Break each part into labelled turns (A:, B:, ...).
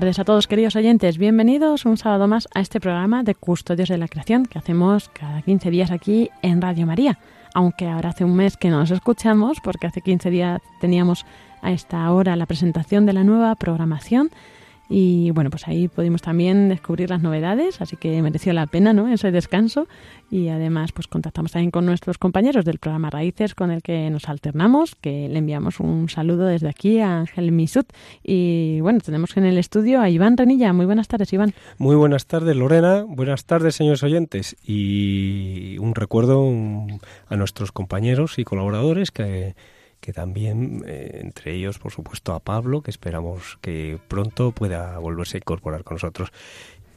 A: Tardes a todos queridos oyentes, bienvenidos un sábado más a este programa de Custodios de la Creación que hacemos cada 15 días aquí en Radio María, aunque ahora hace un mes que no nos escuchamos porque hace 15 días teníamos a esta hora la presentación de la nueva programación y bueno, pues ahí pudimos también descubrir las novedades, así que mereció la pena, ¿no? Ese descanso. Y además, pues contactamos también con nuestros compañeros del programa Raíces, con el que nos alternamos, que le enviamos un saludo desde aquí a Ángel Misut. Y bueno, tenemos en el estudio a Iván Renilla. Muy buenas tardes, Iván.
B: Muy buenas tardes, Lorena. Buenas tardes, señores oyentes. Y un recuerdo a nuestros compañeros y colaboradores que que también, eh, entre ellos, por supuesto, a Pablo, que esperamos que pronto pueda volverse a incorporar con nosotros.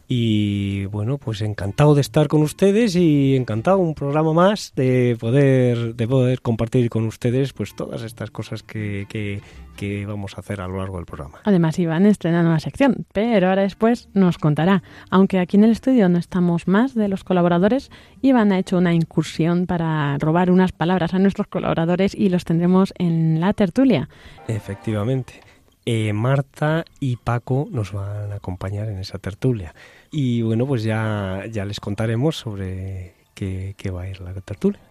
B: Y bueno, pues encantado de estar con ustedes y encantado un programa más de poder, de poder compartir con ustedes pues todas estas cosas que, que, que vamos a hacer a lo largo del programa.
A: Además, Iván estrena nueva sección, pero ahora después nos contará. Aunque aquí en el estudio no estamos más de los colaboradores, Iván ha hecho una incursión para robar unas palabras a nuestros colaboradores y los tendremos en la tertulia.
B: Efectivamente. Eh, Marta y Paco nos van a acompañar en esa tertulia. Y bueno, pues ya, ya les contaremos sobre qué, qué va a ir la tertulia.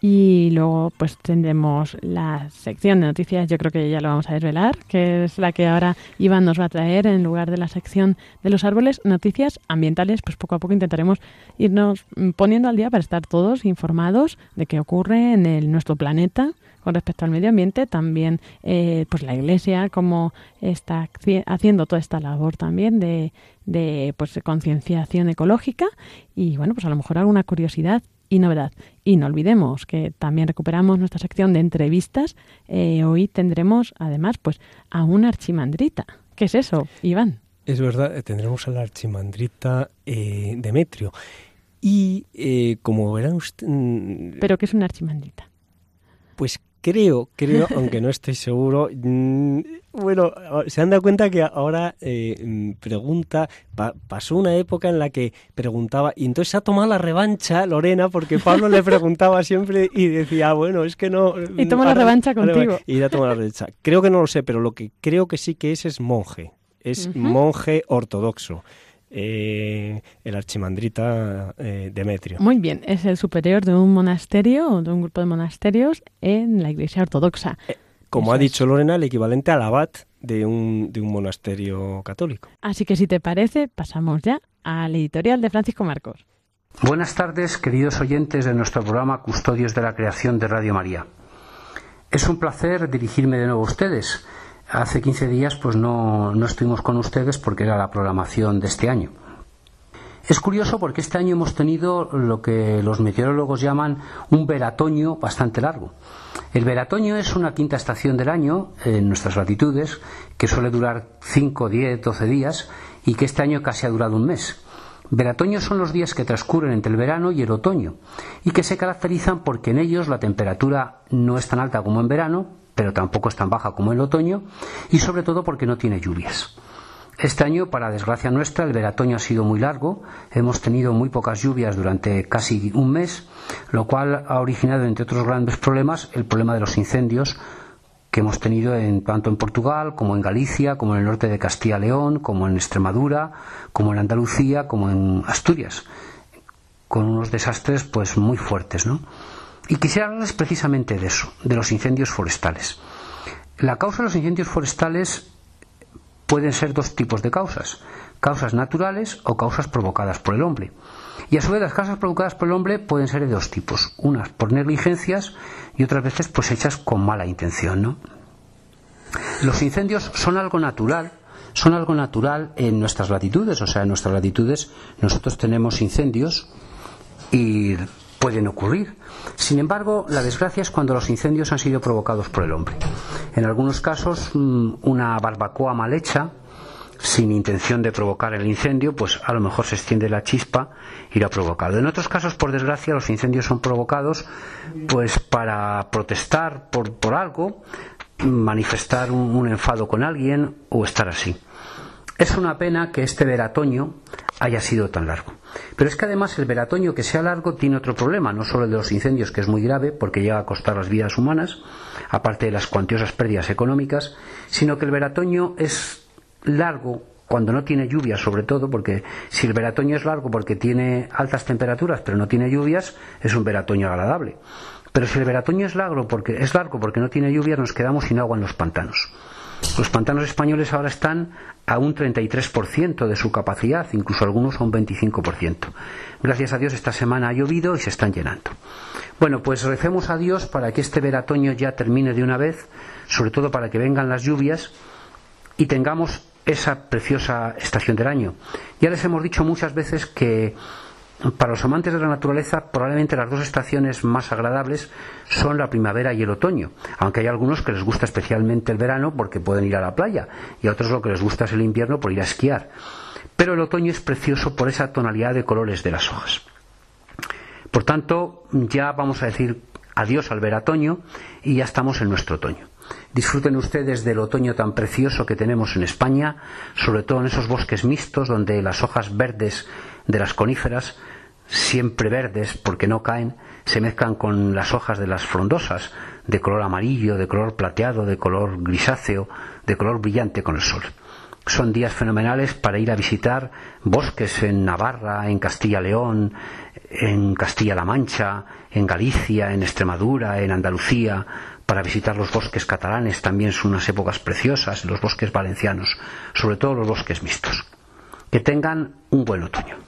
A: Y luego pues tendremos la sección de noticias, yo creo que ya lo vamos a desvelar, que es la que ahora Iván nos va a traer en lugar de la sección de los árboles, noticias ambientales, pues poco a poco intentaremos irnos poniendo al día para estar todos informados de qué ocurre en el, nuestro planeta, con respecto al medio ambiente, también eh, pues la Iglesia como está haciendo toda esta labor también de, de pues concienciación ecológica y bueno pues a lo mejor alguna curiosidad y novedad. Y no olvidemos que también recuperamos nuestra sección de entrevistas. Eh, hoy tendremos además pues a una archimandrita. ¿Qué es eso, Iván?
B: Es verdad, eh, tendremos a la archimandrita Demetrio. Y como verán ustedes... Mm,
A: ¿Pero qué es una archimandrita?
B: Pues creo, creo, aunque no estoy seguro, mm, bueno, se han dado cuenta que ahora eh, mm, pregunta, pasó una época en la que preguntaba, y entonces ha tomado la revancha Lorena, porque Pablo le preguntaba siempre y decía, bueno, es que no...
A: Y toma la revancha contigo.
B: Y ya toma la revancha. Creo que no lo sé, pero lo que creo que sí que es es monje, es monje ortodoxo eh, el archimandrita eh, Demetrio.
A: Muy bien, es el superior de un monasterio o de un grupo de monasterios en la Iglesia Ortodoxa.
B: Eh, como ha dicho Lorena, el equivalente al abad de un, de un monasterio católico.
A: Así que si te parece, pasamos ya al editorial de Francisco Marcos.
C: Buenas tardes, queridos oyentes de nuestro programa Custodios de la Creación de Radio María. Es un placer dirigirme de nuevo a ustedes hace 15 días pues no, no estuvimos con ustedes porque era la programación de este año. Es curioso porque este año hemos tenido lo que los meteorólogos llaman un veratoño bastante largo. El veratoño es una quinta estación del año en nuestras latitudes que suele durar 5, 10, 12 días y que este año casi ha durado un mes. Veratoño son los días que transcurren entre el verano y el otoño y que se caracterizan porque en ellos la temperatura no es tan alta como en verano, pero tampoco es tan baja como el otoño, y sobre todo porque no tiene lluvias. Este año, para desgracia nuestra, el veratoño ha sido muy largo, hemos tenido muy pocas lluvias durante casi un mes, lo cual ha originado, entre otros grandes problemas, el problema de los incendios que hemos tenido en, tanto en Portugal como en Galicia, como en el norte de Castilla y León, como en Extremadura, como en Andalucía, como en Asturias, con unos desastres pues muy fuertes, ¿no? Y quisiera hablarles precisamente de eso, de los incendios forestales. La causa de los incendios forestales pueden ser dos tipos de causas, causas naturales o causas provocadas por el hombre. Y a su vez las causas provocadas por el hombre pueden ser de dos tipos, unas por negligencias y otras veces pues hechas con mala intención, ¿no? Los incendios son algo natural, son algo natural en nuestras latitudes, o sea, en nuestras latitudes nosotros tenemos incendios y pueden ocurrir. Sin embargo, la desgracia es cuando los incendios han sido provocados por el hombre. En algunos casos, mm, una barbacoa mal hecha, sin intención de provocar el incendio, pues a lo mejor se extiende la chispa y lo ha provocado. En otros casos, por desgracia, los incendios son provocados pues para protestar por, por algo, manifestar un, enfado con alguien o estar así. Es una pena que este veratoño haya sido tan largo. Pero es que además el veratoño que sea largo tiene otro problema, no solo el de los incendios, que es muy grave porque llega a costar las vidas humanas, aparte de las cuantiosas pérdidas económicas, sino que el veratoño es largo cuando no tiene lluvias, sobre todo, porque si el veratoño es largo porque tiene altas temperaturas pero no tiene lluvias, es un veratoño agradable. Pero si el veratoño es largo porque, es largo porque no tiene lluvias, nos quedamos sin agua en los pantanos. Los pantanos españoles ahora están a un 33% de su capacidad, incluso algunos a un 25%. Gracias a Dios esta semana ha llovido y se están llenando. Bueno, pues recemos a Dios para que este veratoño ya termine de una vez, sobre todo para que vengan las lluvias y tengamos esa preciosa estación del año. Ya les hemos dicho muchas veces que para los amantes de la naturaleza, probablemente las dos estaciones más agradables son la primavera y el otoño, aunque hay algunos que les gusta especialmente el verano porque pueden ir a la playa y a otros lo que les gusta es el invierno por ir a esquiar. Pero el otoño es precioso por esa tonalidad de colores de las hojas. Por tanto, ya vamos a decir adiós al veratoño y ya estamos en nuestro otoño. Disfruten ustedes del otoño tan precioso que tenemos en España, sobre todo en esos bosques mixtos donde las hojas verdes de las coníferas, siempre verdes porque no caen, se mezclan con las hojas de las frondosas, de color amarillo, de color plateado, de color grisáceo, de color brillante con el sol. Son días fenomenales para ir a visitar bosques en Navarra, en Castilla-León, en Castilla-La Mancha, en Galicia, en Extremadura, en Andalucía, para visitar los bosques catalanes también son unas épocas preciosas, los bosques valencianos, sobre todo los bosques mixtos. Que tengan un buen otoño.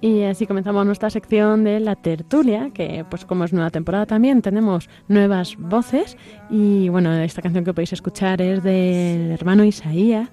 C: Y así comenzamos nuestra sección de la tertulia, que pues como es nueva temporada también tenemos nuevas voces y bueno, esta canción que podéis escuchar es del hermano Isaías,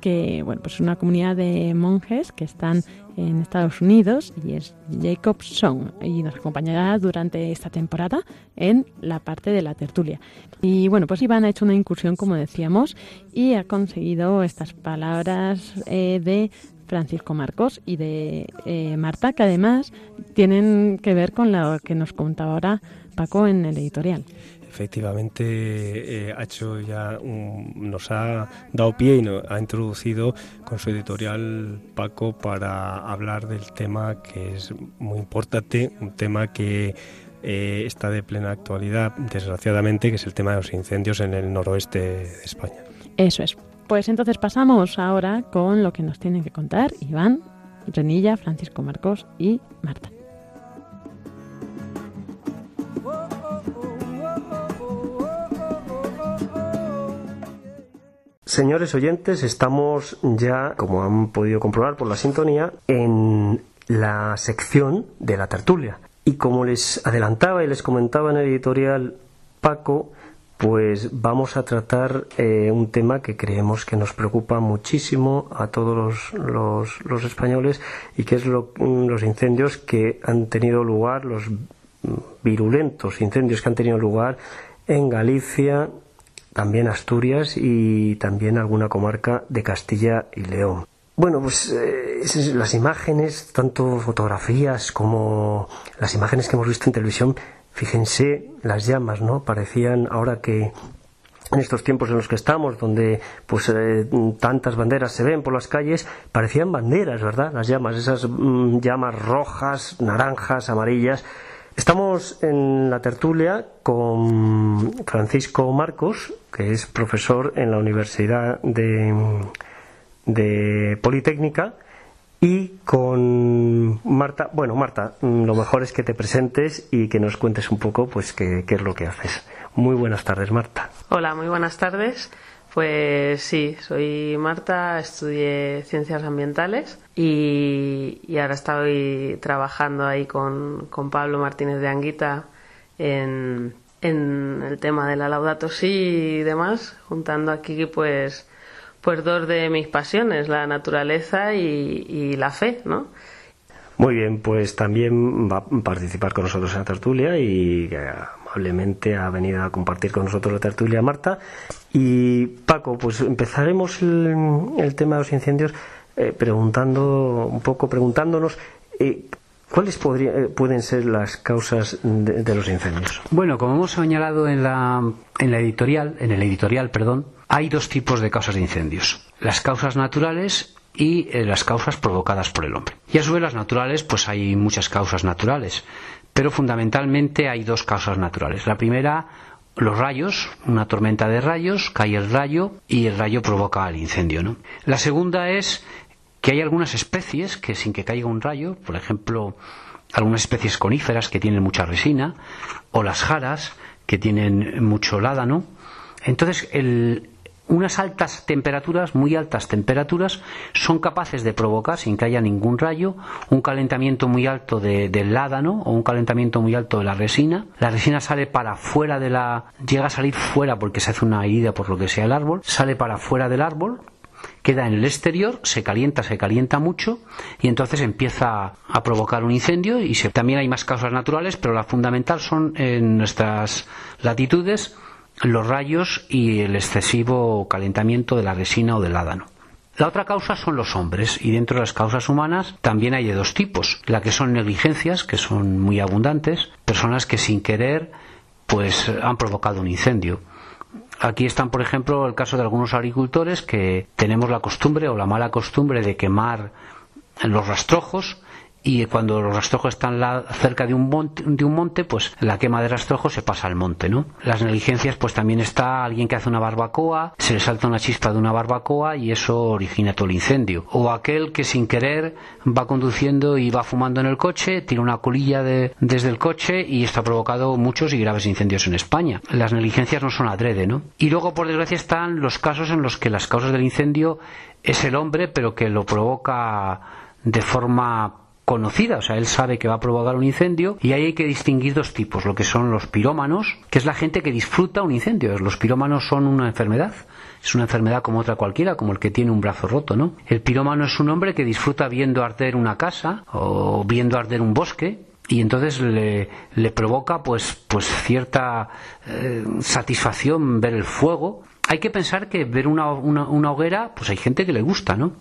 C: que bueno, pues es una comunidad de monjes que están en Estados Unidos y es Jacob Song y nos acompañará durante esta temporada en la parte de la tertulia. Y bueno, pues Iván ha hecho una incursión, como decíamos, y ha conseguido estas palabras eh, de Francisco Marcos y de eh, Marta, que además tienen que ver con lo que nos contaba ahora Paco en el editorial.
D: Efectivamente, eh, ha hecho ya nos ha dado pie y nos ha introducido con su editorial Paco para hablar del tema que es muy importante, un tema que eh, está de plena actualidad, desgraciadamente, que es el tema de los incendios en el noroeste de España.
A: Eso es. Pues entonces pasamos ahora con lo que nos tienen que contar Iván, Renilla, Francisco Marcos y Marta.
D: Señores oyentes, estamos ya, como han podido comprobar por la sintonía, en la sección de la tertulia. Y como les adelantaba y les comentaba en el editorial Paco, pues vamos a tratar eh, un tema que creemos que nos preocupa muchísimo a todos los, españoles y que es los incendios que han tenido lugar, los virulentos incendios que han tenido lugar en Galicia, también Asturias y también alguna comarca de Castilla y León. Bueno, pues eh, las imágenes, tanto fotografías como las imágenes que hemos visto en televisión, fíjense las llamas, ¿no? Parecían ahora que en estos tiempos en los que estamos, donde pues eh, tantas banderas se ven por las calles, parecían banderas, ¿verdad? Las llamas, esas mm, llamas rojas, naranjas, amarillas. Estamos en la tertulia con Francisco Marcos, que es profesor en la Universidad de, de Politécnica, y con Marta. Bueno, Marta, mm, lo mejor es que te presentes y que nos cuentes un poco, pues, qué, es lo que haces. Muy buenas tardes, Marta.
E: Hola, muy buenas tardes. Pues sí, soy Marta, estudié ciencias ambientales y, ahora estoy trabajando ahí con, Pablo Martínez de Anguita en, el tema de la Laudato Si y demás, juntando aquí pues, pues dos de mis pasiones, la naturaleza y, la fe, ¿no?
D: Muy bien, pues también va a participar con nosotros en la tertulia y amablemente ha venido a compartir con nosotros la tertulia Marta. Y Paco, pues empezaremos el, tema de los incendios eh, preguntando un poco, preguntándonos eh, ¿Cuáles eh, pueden ser las causas de, los incendios?
C: Bueno, como hemos señalado en la, en la editorial, en el editorial, perdón, hay dos tipos de causas de incendios: las causas naturales y las causas provocadas por el hombre. Y a su vez las naturales, pues hay muchas causas naturales. Pero fundamentalmente hay dos causas naturales. La primera, los rayos, una tormenta de rayos, cae el rayo y el rayo provoca el incendio. ¿no? La segunda es que hay algunas especies que sin que caiga un rayo, por ejemplo, algunas especies coníferas que tienen mucha resina, o las jaras que tienen mucho ládano. Entonces, unas altas temperaturas, muy altas temperaturas, son capaces de provocar, sin que haya ningún rayo, un calentamiento muy alto del ládano o un calentamiento muy alto de la resina. La resina sale para fuera de la. llega a salir fuera porque se hace una herida por lo que sea el árbol, sale para fuera del árbol, queda en el exterior, se calienta, se calienta mucho y entonces empieza a provocar un incendio y también hay más causas naturales, pero la fundamental son en nuestras latitudes los rayos y el excesivo calentamiento de la resina o del ádano. La otra causa son los hombres y dentro de las causas humanas también hay de dos tipos, la que son negligencias, que son muy abundantes, personas que sin querer pues han provocado un incendio. Aquí están, por ejemplo, el caso de algunos agricultores que tenemos la costumbre o la mala costumbre de quemar los rastrojos y cuando los rastrojos están cerca de un, monte, de un monte, pues la quema de rastrojos se pasa al monte, ¿no? Las negligencias, pues también está alguien que hace una barbacoa, se le salta una chispa de una barbacoa y eso origina todo el incendio. O aquel que sin querer va conduciendo y va fumando en el coche, tira una colilla de, desde el coche y esto ha provocado muchos y graves incendios en España. Las negligencias no son adrede, ¿no? Y luego, por desgracia, están los casos en los que las causas del incendio es el hombre, pero que lo provoca de forma conocida, o sea, él sabe que va a provocar un incendio y ahí hay que distinguir dos tipos, lo que son los pirómanos, que es la gente que disfruta un incendio. Los pirómanos son una enfermedad, es una enfermedad como otra cualquiera, como el que tiene un brazo roto, ¿no? El pirómano es un hombre que disfruta viendo arder una casa o viendo arder un bosque y entonces le, le provoca pues pues cierta eh, satisfacción ver el fuego hay que pensar que ver una, una, una, hoguera, pues hay gente que le gusta, ¿no?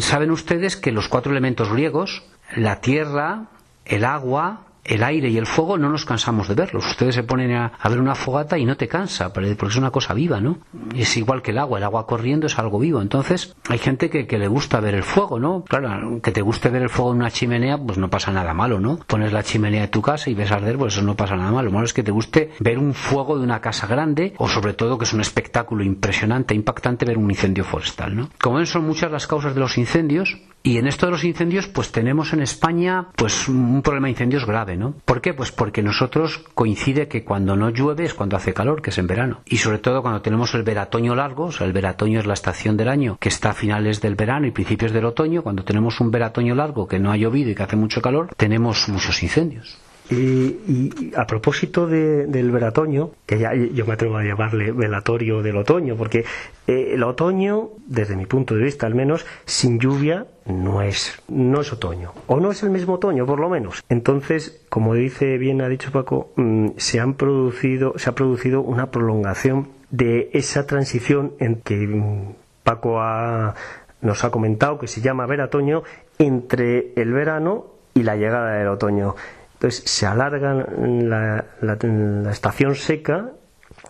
C: Saben ustedes que los cuatro elementos griegos, la tierra, el agua, el aire y el fuego no nos cansamos de verlos. Ustedes se ponen a, ver una fogata y no te cansa, porque es una cosa viva, ¿no? Es igual que el agua, el agua corriendo es algo vivo. Entonces, hay gente que, le gusta ver el fuego, ¿no? Claro, que te guste ver el fuego en una chimenea, pues no pasa nada malo, ¿no? Pones la chimenea de tu casa y ves arder, pues eso no pasa nada malo. Lo malo es que te guste ver un fuego de una casa grande, o sobre todo que es un espectáculo impresionante, impactante ver un incendio forestal, ¿no? Como ven, son muchas las causas de los incendios, y en esto de los incendios, pues tenemos en España pues un problema de incendios grave, ¿no? ¿Por qué? Pues porque nosotros coincide que cuando no llueve es cuando hace calor, que es en verano. Y sobre todo cuando tenemos el veratoño largo, o sea, el veratoño es la estación del año que está a finales del verano y principios del otoño, cuando tenemos un veratoño largo que no ha llovido y que hace mucho calor, tenemos muchos incendios.
D: Y, a propósito del veratoño, que ya yo me atrevo a llamarle velatorio del otoño, porque eh, el otoño, desde mi punto de vista al menos, sin lluvia no es, no es otoño, o no es el mismo otoño por lo menos. Entonces, como dice bien ha dicho Paco, mm, se han producido, se ha producido una prolongación de esa transición en que mm, Paco ha nos ha comentado que se llama veratoño entre el verano y la llegada del otoño. Entonces se alarga la, la estación seca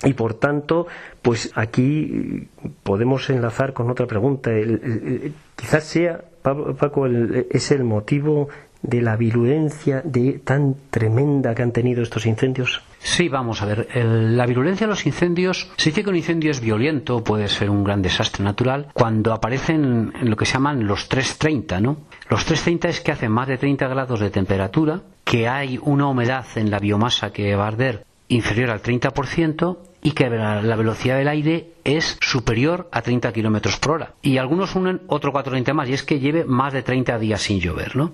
D: y por tanto, pues aquí podemos enlazar con otra pregunta. quizás sea, Paco, es el motivo de la virulencia de, tan tremenda que han tenido estos incendios?
C: Sí, vamos a ver. la virulencia de los incendios, se dice que un incendio es violento, puede ser un gran desastre natural, cuando aparecen en lo que se llaman los 330, ¿no? Los 330 es que hace más de 30 grados de temperatura, que hay una humedad en la biomasa que va a arder inferior al 30% y que la velocidad del aire es superior a 30 kilómetros por hora. Y algunos unen otro 430 más, y es que lleve más de 30 días sin llover, ¿no?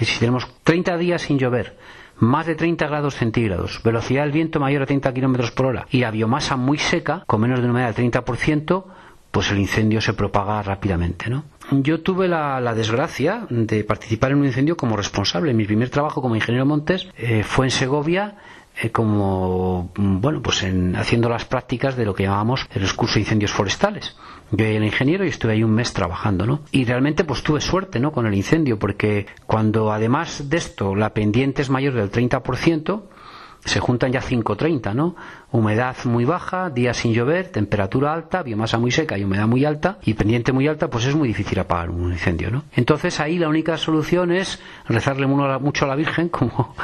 C: Si tenemos 30 días sin llover, más de 30 grados centígrados, velocidad del viento mayor a 30 kilómetros por hora y la biomasa muy seca, con menos de una humedad del 30%, pues el incendio se propaga rápidamente, ¿no? Yo tuve la, desgracia de participar en un incendio como responsable. Mi primer trabajo como ingeniero Montes eh, fue en Segovia eh, como bueno pues en, haciendo las prácticas de lo que llamamos el curso de incendios forestales. Yo era ingeniero y estuve ahí un mes trabajando no y realmente pues tuve suerte no con el incendio porque cuando además de esto la pendiente es mayor del 30% se juntan ya 5.30, ¿no? Humedad muy baja, días sin llover, temperatura alta, biomasa muy seca y humedad muy alta y pendiente muy alta, pues es muy difícil apagar un incendio, ¿no? Entonces ahí la única solución es rezarle mucho a la Virgen, como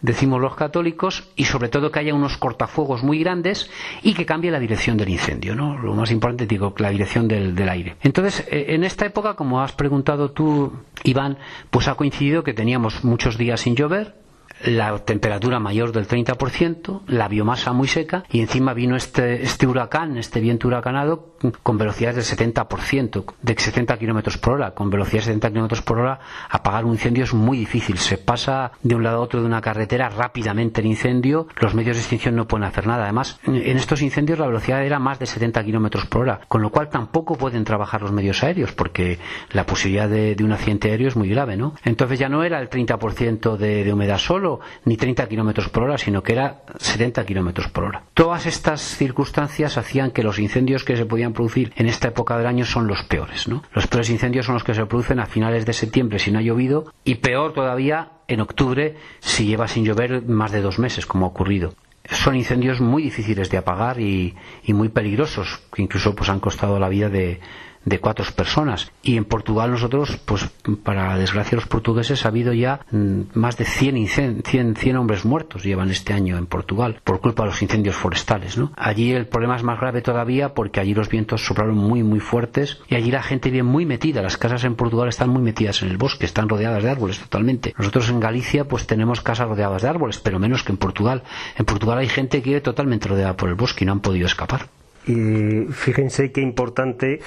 C: decimos los católicos, y sobre todo que haya unos cortafuegos muy grandes y que cambie la dirección del incendio, ¿no? Lo más importante, digo, la dirección del, del aire. Entonces, eh, en esta época, como has preguntado tú, Iván, pues ha coincidido que teníamos muchos días sin llover, la temperatura mayor del 30%, la biomasa muy seca y encima vino este, este huracán, este viento huracanado con velocidades del 70%, de 70 kilómetros por hora. Con velocidades de 70 kilómetros por hora, apagar un incendio es muy difícil. Se pasa de un lado a otro de una carretera rápidamente el incendio, los medios de extinción no pueden hacer nada. Además, en estos incendios la velocidad era más de 70 kilómetros por hora, con lo cual tampoco pueden trabajar los medios aéreos porque la posibilidad de, un accidente aéreo es muy grave, ¿no? Entonces ya no era el 30% de, de humedad solo, ni 30 kilómetros por hora, sino que era 70 kilómetros por hora. Todas estas circunstancias hacían que los incendios que se podían producir en esta época del año son los peores. ¿no? Los peores incendios son los que se producen a finales de septiembre si no ha llovido y peor todavía en octubre si lleva sin llover más de dos meses, como ha ocurrido son incendios muy difíciles de apagar y, y, muy peligrosos, que incluso pues han costado la vida de, de cuatro personas. Y en Portugal nosotros, pues para desgracia de los portugueses, ha habido ya mm, más de 100, 100, 100, hombres muertos llevan este año en Portugal por culpa de los incendios forestales. ¿no? Allí el problema es más grave todavía porque allí los vientos soplaron muy, muy fuertes y allí la gente vive muy metida. Las casas en Portugal están muy metidas en el bosque, están rodeadas de árboles totalmente. Nosotros en Galicia pues tenemos casas rodeadas de árboles, pero menos que en Portugal. En Portugal hay gente que vive totalmente rodeada por el bosque y no han podido escapar.
D: Y fíjense qué importante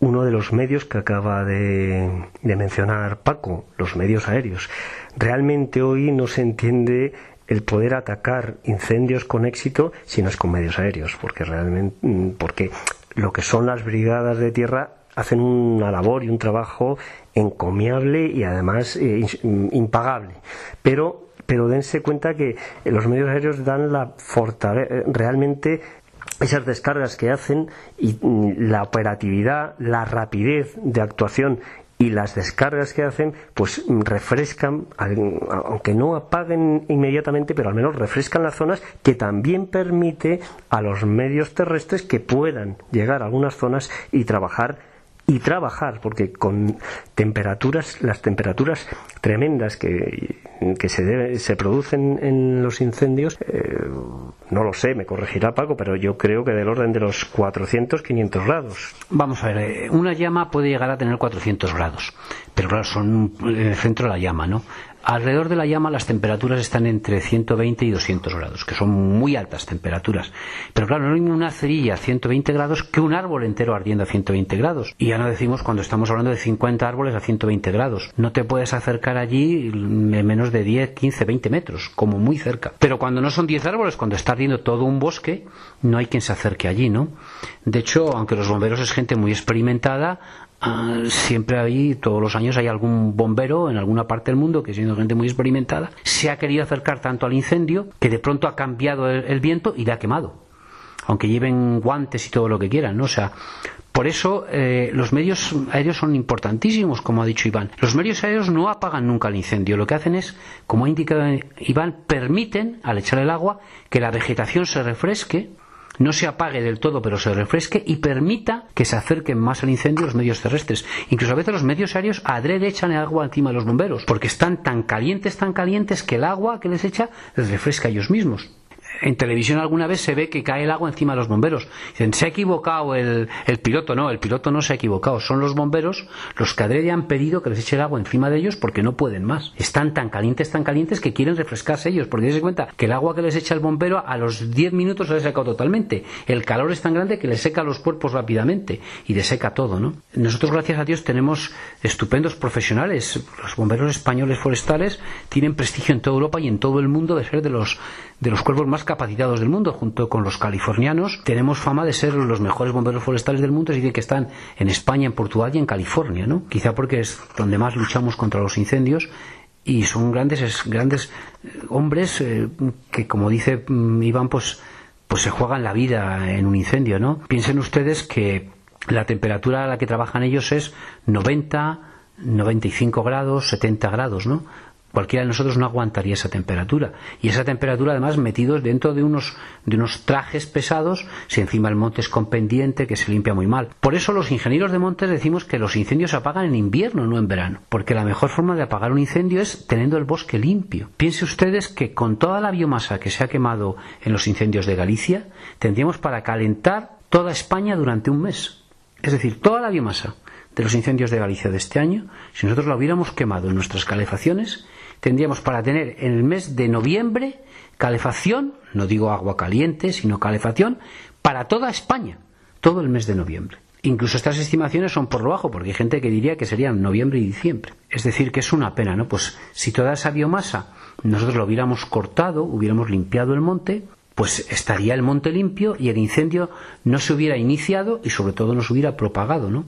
D: uno de los medios que acaba de, mencionar Paco, los medios aéreos. Realmente hoy no se entiende el poder atacar incendios con éxito si no es con medios aéreos, porque realmente, mm, porque lo que son las brigadas de tierra hacen una labor y un trabajo encomiable y además eh, impagable. Pero, pero dense cuenta que los medios aéreos dan la fortaleza, realmente esas descargas que hacen y mm, la operatividad, la rapidez de actuación y las descargas que hacen pues mm, refrescan aunque no apaguen inmediatamente pero al menos refrescan las zonas que también permite a los medios terrestres que puedan llegar a algunas zonas y trabajar y trabajar, porque con temperaturas, las temperaturas tremendas que, que se, se producen en los incendios, eh, no lo sé, me corregirá Paco, pero yo creo que del orden de los 400, 500 grados.
C: Vamos a ver, eh, una llama puede llegar a tener 400 grados, pero claro, son en el centro de la llama, ¿no? Alrededor de la llama las temperaturas están entre 120 y 200 grados, que son muy altas temperaturas. Pero claro, no hay una cerilla a 120 grados que un árbol entero ardiendo a 120 grados. Y ya no decimos cuando estamos hablando de 50 árboles a 120 grados. No te puedes acercar allí en menos de 10, 15, 20 metros, como muy cerca. Pero cuando no son 10 árboles, cuando está ardiendo todo un bosque, no hay quien se acerque allí, ¿no? De hecho, aunque los bomberos es gente muy experimentada, Ah, siempre hay, todos los años hay algún bombero en alguna parte del mundo que siendo gente muy experimentada, se ha querido acercar tanto al incendio que de pronto ha cambiado el, viento y le ha quemado. Aunque lleven guantes y todo lo que quieran, ¿no? O sea, Por eso eh, los medios aéreos son importantísimos, como ha dicho Iván. Los medios aéreos no apagan nunca el incendio. Lo que hacen es, como ha indicado Iván, permiten, al echar el agua, que la vegetación se refresque, no se apague del todo, pero se refresque y permita que se acerquen más al incendio los medios terrestres. Incluso a veces los medios aéreos adrede echan el agua encima de los bomberos, porque están tan calientes, tan calientes, que el agua que les echa les refresca a ellos mismos en televisión alguna vez se ve que cae el agua encima de los bomberos. Dicen, se ha equivocado el, piloto. No, el piloto no se ha equivocado. Son los bomberos los que adrede han pedido que les eche el agua encima de ellos porque no pueden más. Están tan calientes, tan calientes que quieren refrescarse ellos. Porque se cuenta que el agua que les echa el bombero a los 10 minutos se les secado totalmente. El calor es tan grande que les seca los cuerpos rápidamente y deseca todo, ¿no? Nosotros, gracias a Dios, tenemos estupendos profesionales. Los bomberos españoles forestales tienen prestigio en toda Europa y en todo el mundo de ser de los de los cuerpos más capacitados del mundo, junto con los californianos. Tenemos fama de ser los mejores bomberos forestales del mundo, es decir, que están en España, en Portugal y en California, ¿no? Quizá porque es donde más luchamos contra los incendios y son grandes, grandes eh, hombres eh, que, como dice mm, Iván, pues, pues se juegan la vida en un incendio, ¿no? Piensen ustedes que la temperatura a la que trabajan ellos es 90, 95 grados, 70 grados, ¿no? Cualquiera de nosotros no aguantaría esa temperatura. Y esa temperatura, además, metidos dentro de unos, de unos trajes pesados, si encima el monte es con pendiente, que se limpia muy mal. Por eso los ingenieros de montes decimos que los incendios se apagan en invierno, no en verano. Porque la mejor forma de apagar un incendio es teniendo el bosque limpio. Piense ustedes que con toda la biomasa que se ha quemado en los incendios de Galicia, tendríamos para calentar toda España durante un mes. Es decir, toda la biomasa de los incendios de Galicia de este año, si nosotros la hubiéramos quemado en nuestras calefacciones, tendríamos para tener en el mes de noviembre calefacción, no digo agua caliente, sino calefacción, para toda España, todo el mes de noviembre. Incluso estas estimaciones son por lo bajo, porque hay gente que diría que serían noviembre y diciembre. Es decir, que es una pena, ¿no? Pues si toda esa biomasa nosotros lo hubiéramos cortado, hubiéramos limpiado el monte, pues estaría el monte limpio y el incendio no se hubiera iniciado y sobre todo no se hubiera propagado, ¿no?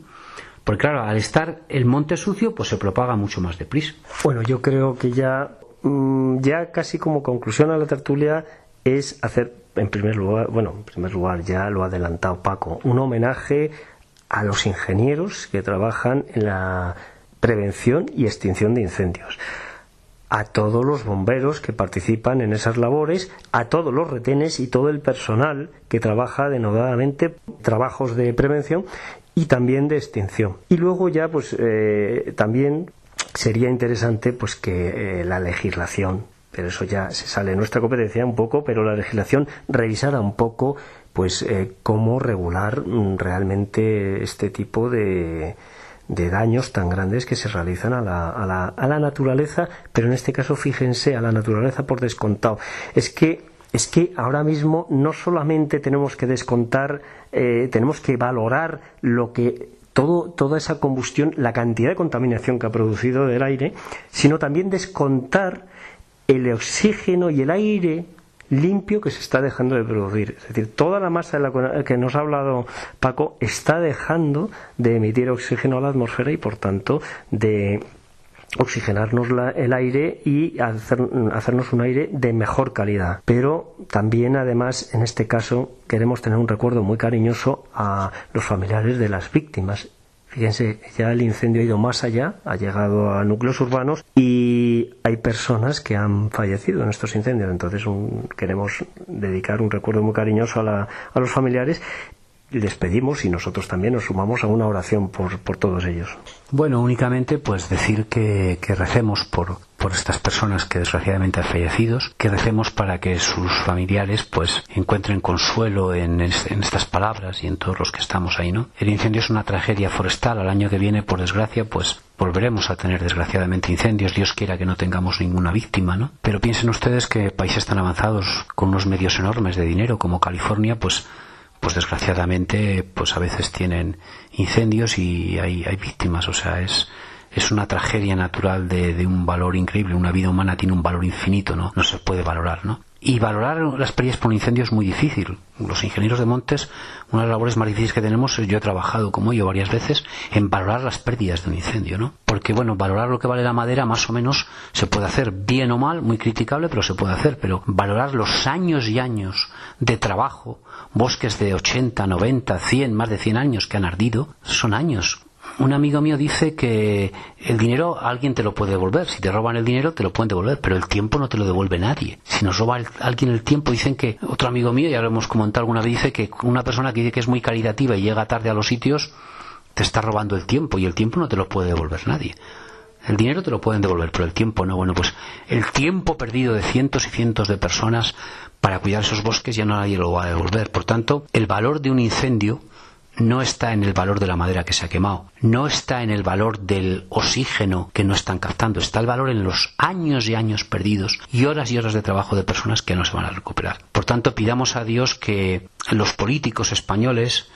C: Porque claro, al estar el monte sucio, pues se propaga mucho más deprisa.
D: Bueno, yo creo que ya, mm, ya casi como conclusión a la tertulia es hacer, en primer lugar, bueno, en primer lugar ya lo ha adelantado Paco, un homenaje a los ingenieros que trabajan en la prevención y extinción de incendios a todos los bomberos que participan en esas labores, a todos los retenes y todo el personal que trabaja denodadamente trabajos de prevención y también de extinción. Y luego ya, pues eh, también sería interesante pues que eh, la legislación, pero eso ya se sale de nuestra competencia un poco, pero la legislación revisara un poco pues eh, cómo regular mm, realmente este tipo de, de daños tan grandes que se realizan a la, a, la, a la naturaleza, pero en este caso fíjense a la naturaleza por descontado. Es que es que ahora mismo no solamente tenemos que descontar, eh, tenemos que valorar lo que todo, toda esa combustión, la cantidad de contaminación que ha producido del aire, sino también descontar el oxígeno y el aire limpio que se está dejando de producir. Es decir, toda la masa de la que nos ha hablado Paco está dejando de emitir oxígeno a la atmósfera y, por tanto, de oxigenarnos el aire y hacernos un aire de mejor calidad. Pero también, además, en este caso, queremos tener un recuerdo muy cariñoso a los familiares de las víctimas. Fíjense, ya el incendio ha ido más allá, ha llegado a núcleos urbanos y hay personas que han fallecido en estos incendios. Entonces queremos dedicar un recuerdo muy cariñoso a, a los familiares les pedimos y nosotros también nos sumamos a una oración por, por todos ellos.
C: Bueno, únicamente pues decir que, que recemos por, por estas personas que desgraciadamente han fallecido, que recemos para que sus familiares pues encuentren consuelo en, en, estas palabras y en todos los que estamos ahí, ¿no? El incendio es una tragedia forestal, al año que viene, por desgracia, pues volveremos a tener desgraciadamente incendios, Dios quiera que no tengamos ninguna víctima, ¿no? Pero piensen ustedes que países tan avanzados con unos medios enormes de dinero como California, pues pues desgraciadamente pues a veces tienen incendios y hay, hay víctimas. O sea es es una tragedia natural de, de, un valor increíble. Una vida humana tiene un valor infinito no no se puede valorar no Y valorar las pérdidas por un incendio es muy difícil. Los ingenieros de montes, una de las labores más difíciles que tenemos, yo he trabajado como yo varias veces, en valorar las pérdidas de un incendio, ¿no? Porque, bueno, valorar lo que vale la madera más o menos se puede hacer bien o mal, muy criticable, pero se puede hacer. Pero valorar los años y años de trabajo, bosques de 80, 90, 100, más de 100 años que han ardido, son años un amigo mío dice que el dinero alguien te lo puede devolver. Si te roban el dinero, te lo pueden devolver, pero el tiempo no te lo devuelve nadie. Si nos roba alguien el tiempo, dicen que otro amigo mío, ya lo hemos comentado alguna vez, dice que una persona que dice que es muy caritativa y llega tarde a los sitios, te está robando el tiempo y el tiempo no te lo puede devolver nadie. El dinero te lo pueden devolver, pero el tiempo no. Bueno, pues el tiempo perdido de cientos y cientos de personas para cuidar esos bosques ya no nadie lo va a devolver. Por tanto, el valor de un incendio no está en el valor de la madera que se ha quemado, no está en el valor del oxígeno que no están captando, está el valor en los años y años perdidos y horas y horas de trabajo de personas que no se van a recuperar. Por tanto, pidamos a Dios que los políticos españoles,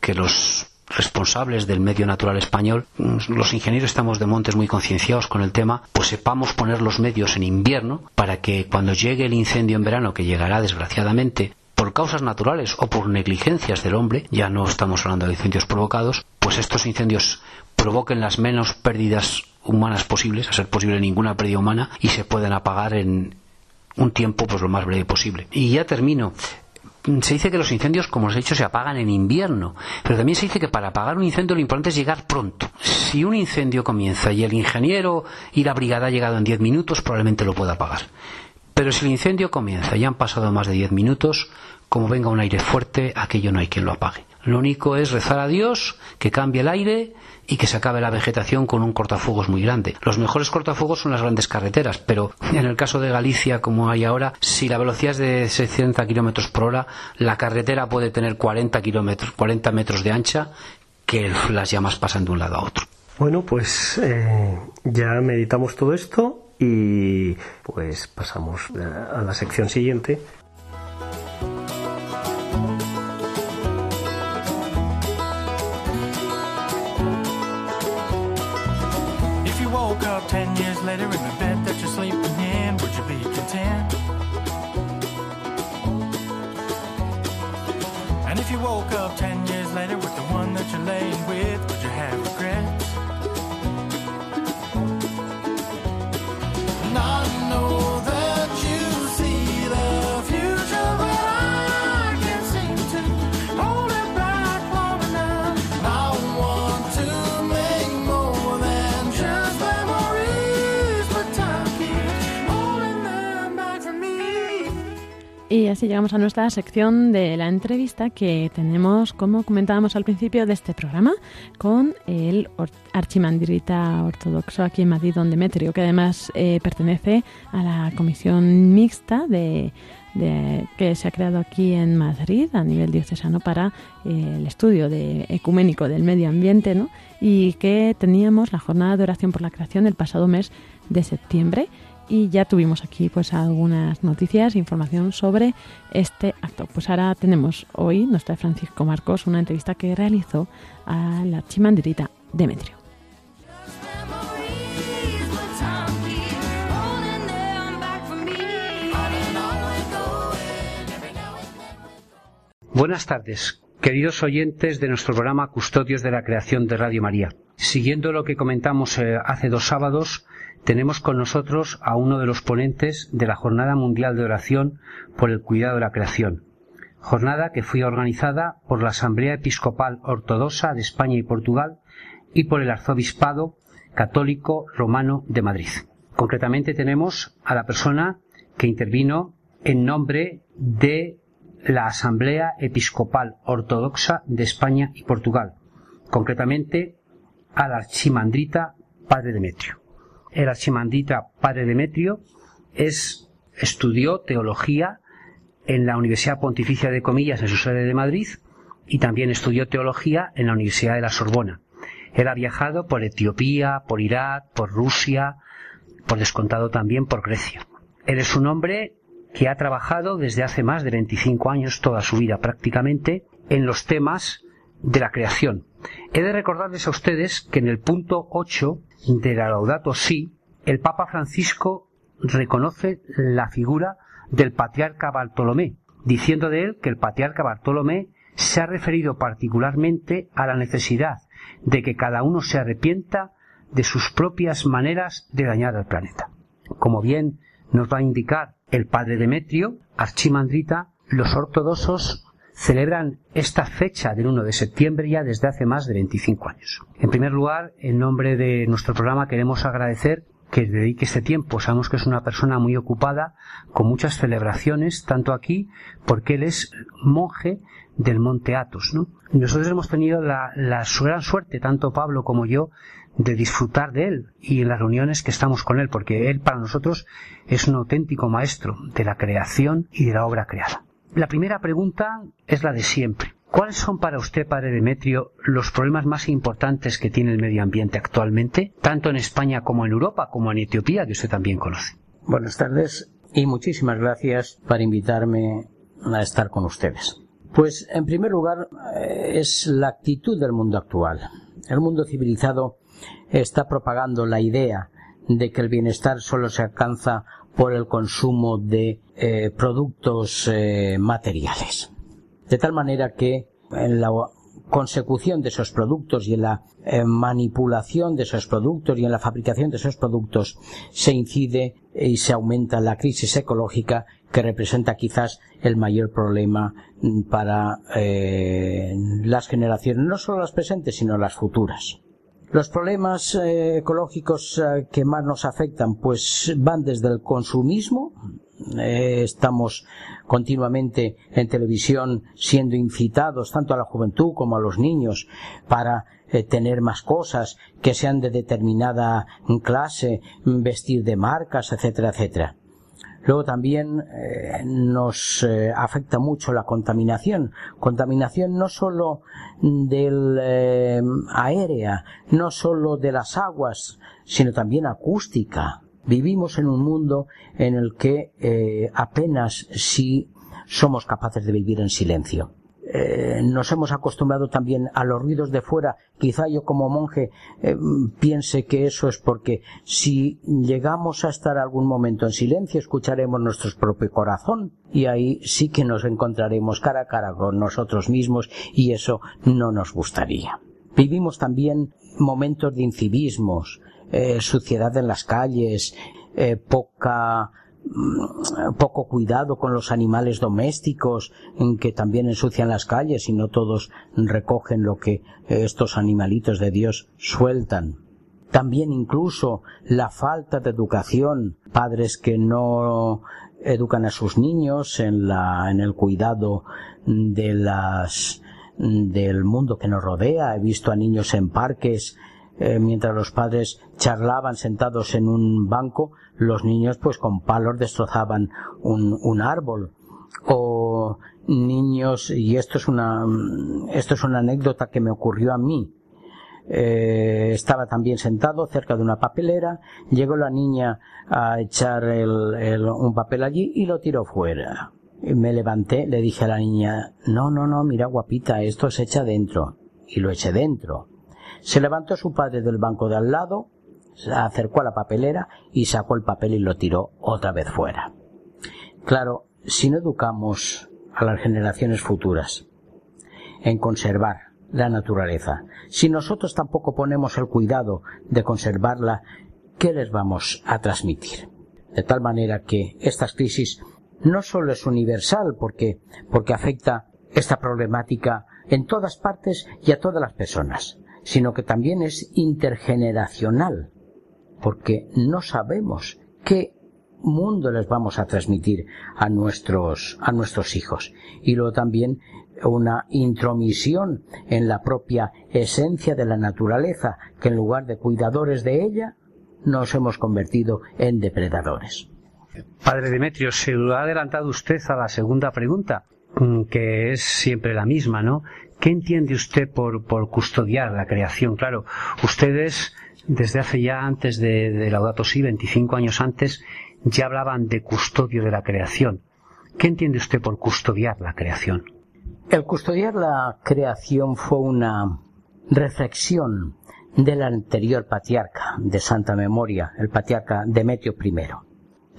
C: que los responsables del medio natural español, los ingenieros estamos de montes muy concienciados con el tema, pues sepamos poner los medios en invierno para que cuando llegue el incendio en verano, que llegará desgraciadamente, por causas naturales o por negligencias del hombre, ya no estamos hablando de incendios provocados, pues estos incendios provoquen las menos pérdidas humanas posibles, a ser posible ninguna pérdida humana, y se pueden apagar en un tiempo pues lo más breve posible. Y ya termino. Se dice que los incendios, como os he dicho, se apagan en invierno, pero también se dice que para apagar un incendio lo importante es llegar pronto. Si un incendio comienza y el ingeniero y la brigada ha llegado en 10 minutos, probablemente lo pueda apagar. Pero si el incendio comienza y han pasado más de 10 minutos, como venga un aire fuerte, aquello no hay quien lo apague. Lo único es rezar a Dios que cambie el aire y que se acabe la vegetación con un cortafuegos muy grande. Los mejores cortafuegos son las grandes carreteras, pero en el caso de Galicia, como hay ahora, si la velocidad es de 60 kilómetros por hora, la carretera puede tener 40 kilómetros, 40 metros de ancha, que las llamas pasan de un lado a otro.
D: Bueno, pues eh, ya meditamos todo esto y pues pasamos a la sección siguiente.
A: Y así llegamos a nuestra sección de la entrevista que tenemos, como comentábamos al principio de este programa, con el archimandrita ortodoxo aquí en Madrid, don Demetrio, que además eh, pertenece a la comisión mixta de, que se ha creado aquí en Madrid a nivel diocesano para eh, el estudio de ecuménico del medio ambiente, ¿no? Y que teníamos la jornada de oración por la creación el pasado mes de septiembre y ya tuvimos aquí pues algunas noticias, información sobre este acto. Pues ahora tenemos hoy, nos Francisco Marcos, una entrevista que realizó a la chimandirita Demetrio.
C: Buenas tardes, queridos oyentes de nuestro programa Custodios de la Creación de Radio María. Siguiendo lo que comentamos eh, hace dos sábados, tenemos con nosotros a uno de los ponentes de la Jornada Mundial de Oración por el Cuidado de la Creación, jornada que fue organizada por la Asamblea Episcopal Ortodoxa de España y Portugal y por el Arzobispado Católico Romano de Madrid. Concretamente tenemos a la persona que intervino en nombre de la Asamblea Episcopal Ortodoxa de España y Portugal, concretamente al archimandrita Padre Demetrio el archimandrita Padre Demetrio, es, estudió teología en la Universidad Pontificia de Comillas en su sede de Madrid y también estudió teología en la Universidad de la Sorbona. Él ha viajado por Etiopía, por Irak, por Rusia, por descontado también por Grecia. Él es un hombre que ha trabajado desde hace más de 25 años, toda su vida prácticamente, en los temas de la creación. He de recordarles a ustedes que en el punto 8 de la Laudato Si, el Papa Francisco reconoce la figura del patriarca Bartolomé, diciendo de él que el patriarca Bartolomé se ha referido particularmente a la necesidad de que cada uno se arrepienta de sus propias maneras de dañar al planeta. Como bien nos va a indicar el padre Demetrio, archimandrita, los ortodoxos celebran esta fecha del 1 de septiembre ya desde hace más de 25 años. En primer lugar, en nombre de nuestro programa queremos agradecer que dedique este tiempo. Sabemos que es una persona muy ocupada, con muchas celebraciones, tanto aquí, porque él es monje del Monte Athos. ¿no? Nosotros hemos tenido la, la gran suerte, tanto Pablo como yo, de disfrutar de él y en las reuniones que estamos con él, porque él para nosotros es un auténtico maestro de la creación y de la obra creada. La primera pregunta es la de siempre. ¿Cuáles son para usted, padre Demetrio, los problemas más importantes que tiene el medio ambiente actualmente, tanto en España como en Europa, como en Etiopía, que usted también conoce?
F: Buenas tardes y muchísimas gracias por invitarme a estar con ustedes. Pues, en primer lugar, eh, es la actitud del mundo actual. El mundo civilizado está propagando la idea de que el bienestar solo se alcanza por el consumo de eh, productos eh, materiales. De tal manera que en la consecución de esos productos y en la eh, manipulación de esos productos y en la fabricación de esos productos se incide y se aumenta la crisis ecológica que representa quizás el mayor problema mm, para las generaciones, no solo las presentes, sino las futuras. Los problemas eh, ecológicos eh, que más nos afectan pues van desde el consumismo, eh, estamos continuamente en televisión siendo incitados tanto a la juventud como a los niños para tener más cosas que sean de determinada clase, vestir de marcas, etcétera, etcétera. Luego también eh, nos eh, afecta mucho la contaminación. Contaminación no solo del eh, aérea, no solo de las aguas, sino también acústica. Vivimos en un mundo en el que apenas si somos capaces de vivir en silencio. Eh, nos hemos acostumbrado también a los ruidos de fuera. Quizá yo como monje eh, piense que eso es porque si llegamos a estar algún momento en silencio escucharemos nuestro propio corazón y ahí sí que nos encontraremos cara a cara con nosotros mismos y eso no nos gustaría. Vivimos también momentos de incivismos, eh, suciedad en las calles, poca poco cuidado con los animales domésticos que también ensucian las calles y no todos recogen lo que estos animalitos de Dios sueltan. También incluso la falta de educación, padres que no educan a sus niños en la en el cuidado de las del mundo que nos rodea. He visto a niños en parques eh, mientras los padres charlaban sentados en un banco, los niños pues con palos destrozaban un, un árbol. O niños, y esto es una, esto es una anécdota que me ocurrió a mí. Eh, estaba también sentado cerca de una papelera, llegó la niña a echar el, un papel allí y lo tiró fuera. Me levanté, le dije a la niña, no, no, no, mira guapita, esto se echa dentro. Y lo eché dentro. Se levantó su padre del banco de al lado, se acercó a la papelera y sacó el papel y lo tiró otra vez fuera. Claro, si no educamos a las generaciones futuras en conservar la naturaleza, si nosotros tampoco ponemos el cuidado de conservarla, ¿qué les vamos a transmitir? De tal manera que estas crisis no solo es universal porque, porque afecta esta problemática en todas partes y a todas las personas, sino que también es intergeneracional, porque no sabemos qué mundo les vamos a transmitir a nuestros, a nuestros hijos. Y luego también una intromisión en la propia esencia de la naturaleza, que en lugar de cuidadores de ella, nos hemos convertido en depredadores.
C: Padre Demetrio, se lo ha adelantado usted a la segunda pregunta, mm, que es siempre la misma, ¿no? ¿Qué entiende usted por, custodiar la creación? Claro, ustedes desde hace ya antes de, de Laudato Si, 25 años antes, ya hablaban de custodio de la creación. ¿Qué entiende usted por custodiar la creación?
F: El custodiar la creación fue una reflexión del anterior patriarca de santa memoria, el patriarca Demetrio I.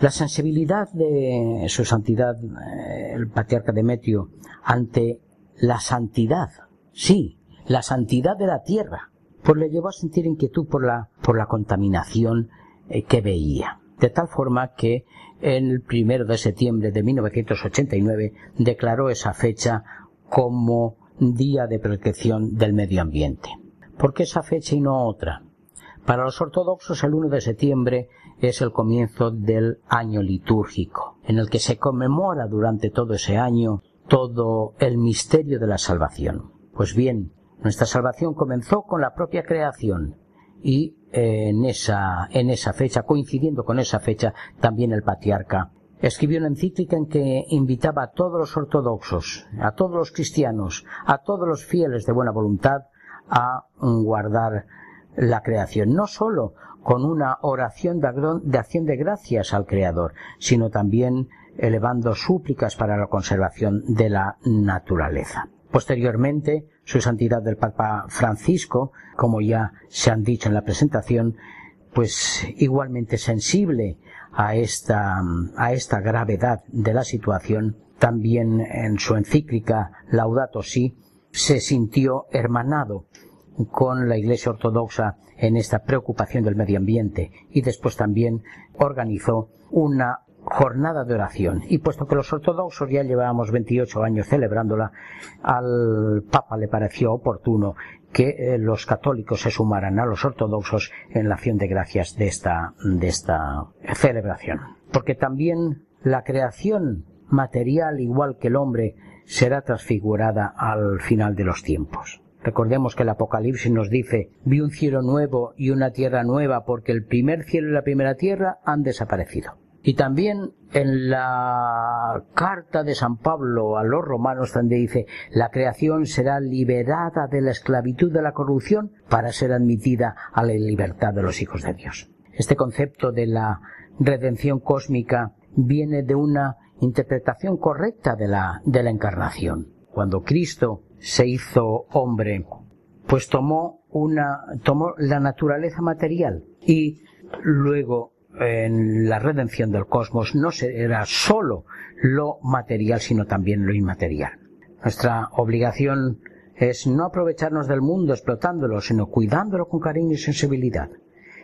F: La sensibilidad de su santidad, eh, el patriarca Demetrio, ante la santidad, sí, la santidad de la tierra, pues le llevó a sentir inquietud por la, por la contaminación eh, que veía. De tal forma que el primero de septiembre de 1989 declaró esa fecha como Día de Protección del Medio Ambiente. ¿Por qué esa fecha y no otra? Para los ortodoxos el 1 de septiembre es el comienzo del año litúrgico, en el que se conmemora durante todo ese año todo el misterio de la salvación. Pues bien, nuestra salvación comenzó con la propia creación y eh, en esa, en esa fecha, coincidiendo con esa fecha, también el patriarca escribió una encíclica en que invitaba a todos los ortodoxos, a todos los cristianos, a todos los fieles de buena voluntad a guardar la creación, no sólo con una oración de acción de gracias al Creador, sino también elevando súplicas para la conservación de la naturaleza. Posteriormente, su santidad del Papa Francisco, como ya se han dicho en la presentación, pues igualmente sensible a esta, a esta gravedad de la situación, también en su encíclica Laudato Si, se sintió hermanado con la Iglesia Ortodoxa en esta preocupación del medio ambiente y después también organizó una jornada de oración. Y puesto que los ortodoxos ya llevábamos 28 años celebrándola, al Papa le pareció oportuno que eh, los católicos se sumaran a los ortodoxos en la acción de gracias de esta, de esta celebración. Porque también la creación material, igual que el hombre, será transfigurada al final de los tiempos. Recordemos que el Apocalipsis nos dice, vi un cielo nuevo y una tierra nueva porque el primer cielo y la primera tierra han desaparecido. Y también en la carta de San Pablo a los romanos donde dice, la creación será liberada de la esclavitud de la corrupción para ser admitida a la libertad de los hijos de Dios. Este concepto de la redención cósmica viene de una interpretación correcta de la, de la encarnación. Cuando Cristo se hizo hombre, pues tomó una, tomó la naturaleza material y luego en la redención del cosmos no será sólo lo material, sino también lo inmaterial. Nuestra obligación es no aprovecharnos del mundo explotándolo, sino cuidándolo con cariño y sensibilidad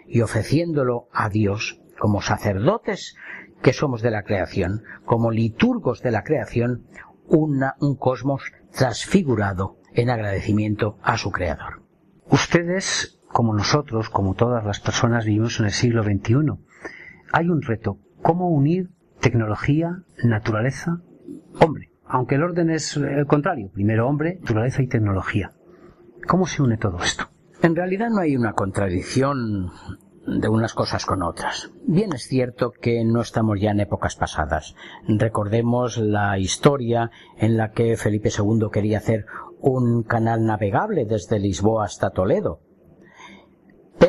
F: y ofreciéndolo a Dios como sacerdotes que somos de la creación, como liturgos de la creación, una, un cosmos transfigurado en agradecimiento a su creador.
C: Ustedes, como nosotros, como todas las personas, vivimos en el siglo XXI. Hay un reto, cómo unir tecnología, naturaleza, hombre, aunque el orden es el contrario, primero hombre, naturaleza y tecnología. ¿Cómo se une todo esto?
F: En realidad no hay una contradicción de unas cosas con otras. Bien es cierto que no estamos ya en épocas pasadas. Recordemos la historia en la que Felipe II quería hacer un canal navegable desde Lisboa hasta Toledo,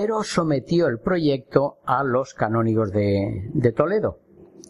F: pero sometió el proyecto a los canónigos de, Toledo,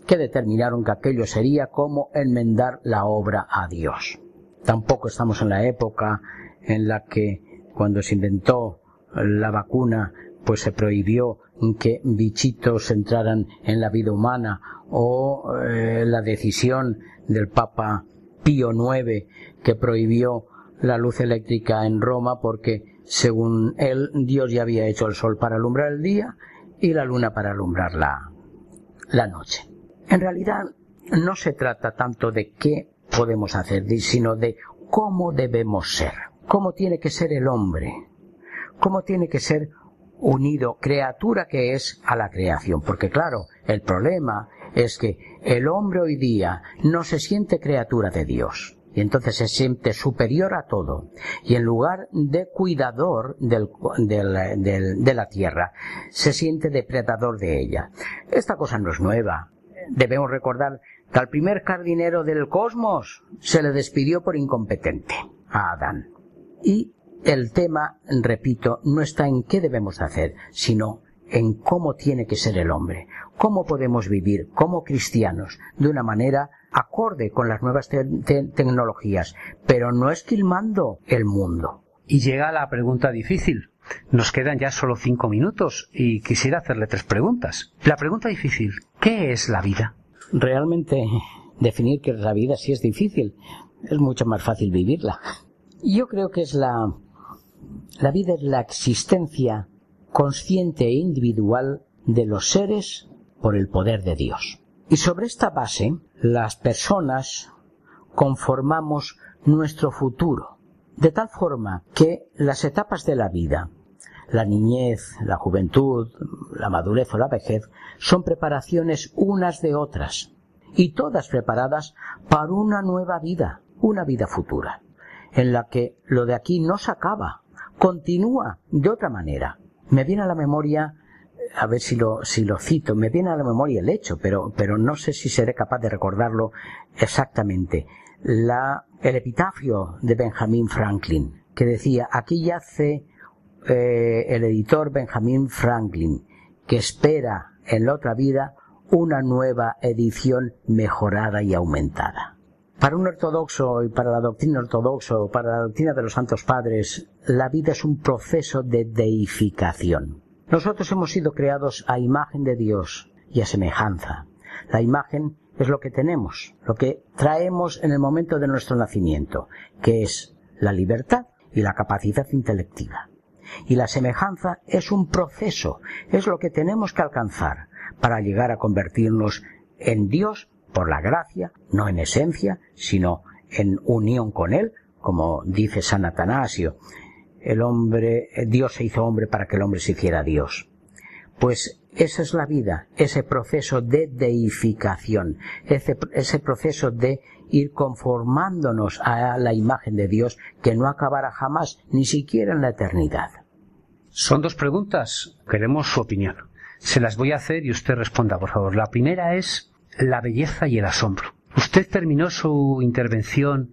F: que determinaron que aquello sería como enmendar la obra a Dios. Tampoco estamos en la época en la que cuando se inventó la vacuna pues se prohibió que bichitos entraran en la vida humana o eh, la decisión del Papa Pío IX que prohibió la luz eléctrica en Roma porque según él Dios ya había hecho el sol para alumbrar el día y la luna para alumbrar la, la noche. En realidad no se trata tanto de qué podemos hacer, sino de cómo debemos ser, cómo tiene que ser el hombre, cómo tiene que ser unido criatura que es a la creación. Porque claro, el problema es que el hombre hoy día no se siente criatura de Dios. Y entonces se siente superior a todo. Y en lugar de cuidador de la tierra, se siente depredador de ella. Esta cosa no es nueva. Debemos recordar que al primer jardinero del cosmos se le despidió por incompetente, a Adán. Y el tema, repito, no está en qué debemos hacer, sino en cómo tiene que ser el hombre, cómo podemos vivir como cristianos de una manera acorde con las nuevas tecnologías, pero no esquilmando el mundo.
C: Y llega la pregunta difícil. Nos quedan ya solo cinco minutos y quisiera hacerle tres preguntas. La pregunta difícil, ¿qué es la vida?
F: Realmente definir qué es la vida sí es difícil. Es mucho más fácil vivirla. Yo creo que es la... La vida es la existencia consciente e individual de los seres por el poder de Dios. Y sobre esta base, las personas conformamos nuestro futuro, de tal forma que las etapas de la vida, la niñez, la juventud, la madurez o la vejez, son preparaciones unas de otras, y todas preparadas para una nueva vida, una vida futura, en la que lo de aquí no se acaba, continúa de otra manera. Me viene a la memoria a ver si lo, si lo cito, me viene a la memoria el hecho, pero, no sé si seré capaz de recordarlo exactamente. La, el epitafio de Benjamin Franklin, que decía, aquí yace eh, el editor Benjamin Franklin, que espera en la otra vida una nueva edición mejorada y aumentada. Para un ortodoxo y para la doctrina ortodoxa para la doctrina de los santos padres, la vida es un proceso de deificación. Nosotros hemos sido creados a imagen de Dios y a semejanza. La imagen es lo que tenemos, lo que traemos en el momento de nuestro nacimiento, que es la libertad y la capacidad intelectiva. Y la semejanza es un proceso, es lo que tenemos que alcanzar para llegar a convertirnos en Dios por la gracia, no en esencia, sino en unión con Él, como dice San Atanasio el hombre, Dios se hizo hombre para que el hombre se hiciera Dios. Pues esa es la vida, ese proceso de deificación, ese, ese, proceso de ir conformándonos a la imagen de Dios que no acabará jamás, ni siquiera en la eternidad.
C: Son dos preguntas, queremos su opinión. Se las voy a hacer y usted responda, por favor. La primera es la belleza y el asombro. Usted terminó su intervención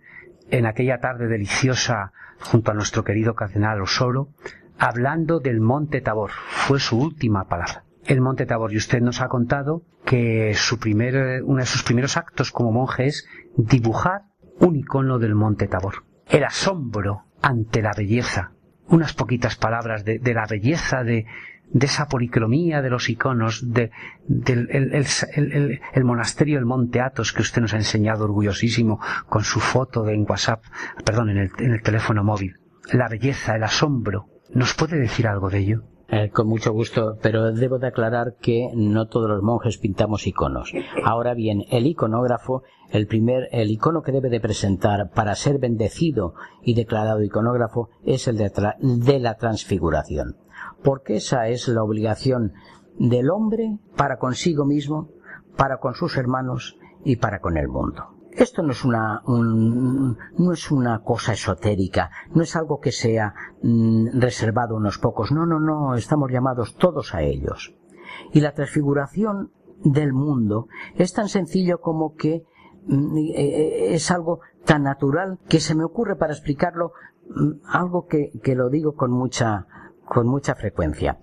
C: en aquella tarde deliciosa junto a nuestro querido cardenal Osoro, hablando del Monte Tabor. Fue su última palabra. El Monte Tabor. Y usted nos ha contado que su primer, uno de sus primeros actos como monje es dibujar un icono del Monte Tabor. El asombro ante la belleza. Unas poquitas palabras de, de la belleza de, de esa policromía de los iconos, de, del el, monasterio del Monte Athos que usted nos ha enseñado orgullosísimo con su foto de, en WhatsApp, perdón, en el, en el teléfono móvil. La belleza, el asombro. ¿Nos puede decir algo de ello?
F: Eh, con mucho gusto, pero debo de aclarar que no todos los monjes pintamos iconos. Ahora bien, el iconógrafo, el primer, el icono que debe de presentar para ser bendecido y declarado iconógrafo es el de, la transfiguración porque esa es la obligación del hombre para consigo mismo, para con sus hermanos y para con el mundo. Esto no es una, no es una cosa esotérica, no es algo que sea mm, reservado a unos pocos, no, no, no, estamos llamados todos a ellos. Y la transfiguración del mundo es tan sencillo como que es algo tan natural que se me ocurre para explicarlo mm, algo que, que lo digo con mucha, con mucha frecuencia.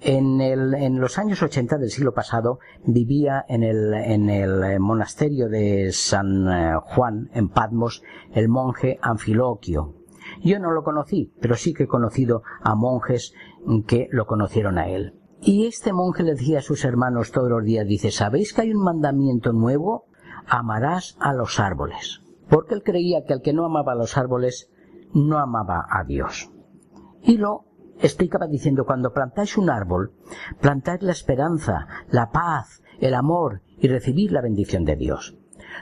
F: En, el, en, los años 80 del siglo pasado vivía en el, en el monasterio de San eh, Juan, en Patmos, el monje Anfiloquio. Yo no lo conocí, pero sí que he conocido a monjes que lo conocieron a él. Y este monje le decía a sus hermanos todos los días, dice, ¿sabéis que hay un mandamiento nuevo? Amarás a los árboles. Porque él creía que el que no amaba a los árboles no amaba a Dios. Y lo explicaba diciendo, cuando plantáis un árbol, plantáis la esperanza, la paz, el amor y recibir la bendición de Dios.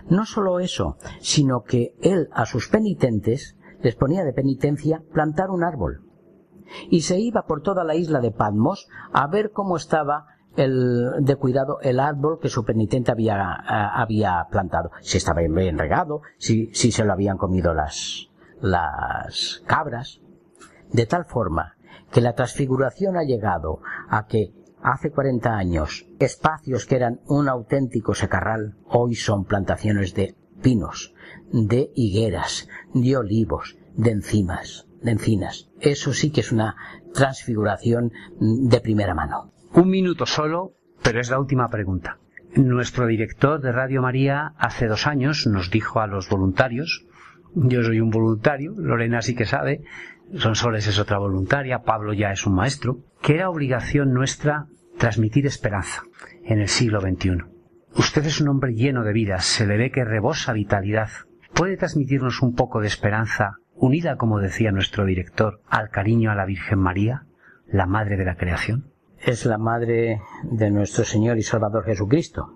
F: No solo eso, sino que él a sus penitentes les ponía de penitencia plantar un árbol. Y se iba por toda la isla de Patmos a ver cómo estaba el, de cuidado el árbol que su penitente había, había plantado. Si estaba bien regado, si, si se lo habían comido las, las cabras. De tal forma que la transfiguración ha llegado a que hace 40 años espacios que eran un auténtico secarral hoy son plantaciones de pinos, de higueras, de olivos, de encimas, de encinas. Eso sí que es una transfiguración de primera mano.
C: Un minuto solo, pero es la última pregunta. Nuestro director de Radio María hace dos años nos dijo a los voluntarios, yo soy un voluntario, Lorena sí que sabe, Sonsoles es otra voluntaria, Pablo ya es un maestro, que era obligación nuestra transmitir esperanza en el siglo XXI. Usted es un hombre lleno de vida, se le ve que rebosa vitalidad. ¿Puede transmitirnos un poco de esperanza, unida, como decía nuestro director, al cariño a la Virgen María, la Madre de la Creación?
F: Es la Madre de nuestro Señor y Salvador Jesucristo.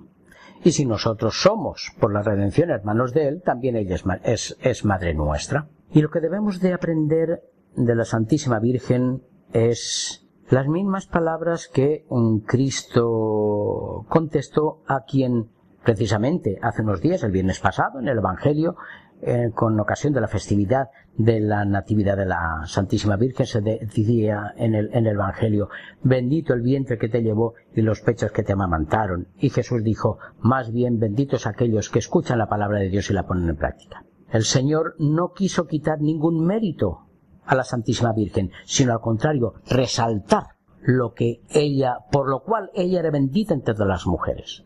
F: Y si nosotros somos, por la redención, hermanos de Él, también ella es, es Madre nuestra. Y lo que debemos de aprender de la Santísima Virgen es las mismas palabras que Cristo contestó a quien precisamente hace unos días, el viernes pasado, en el Evangelio, eh, con ocasión de la festividad de la Natividad de la Santísima Virgen, se decía en el, en el Evangelio, bendito el vientre que te llevó y los pechos que te amamantaron. Y Jesús dijo, más bien benditos aquellos que escuchan la palabra de Dios y la ponen en práctica. El Señor no quiso quitar ningún mérito a la Santísima Virgen, sino al contrario, resaltar lo que ella, por lo cual ella era bendita entre todas las mujeres.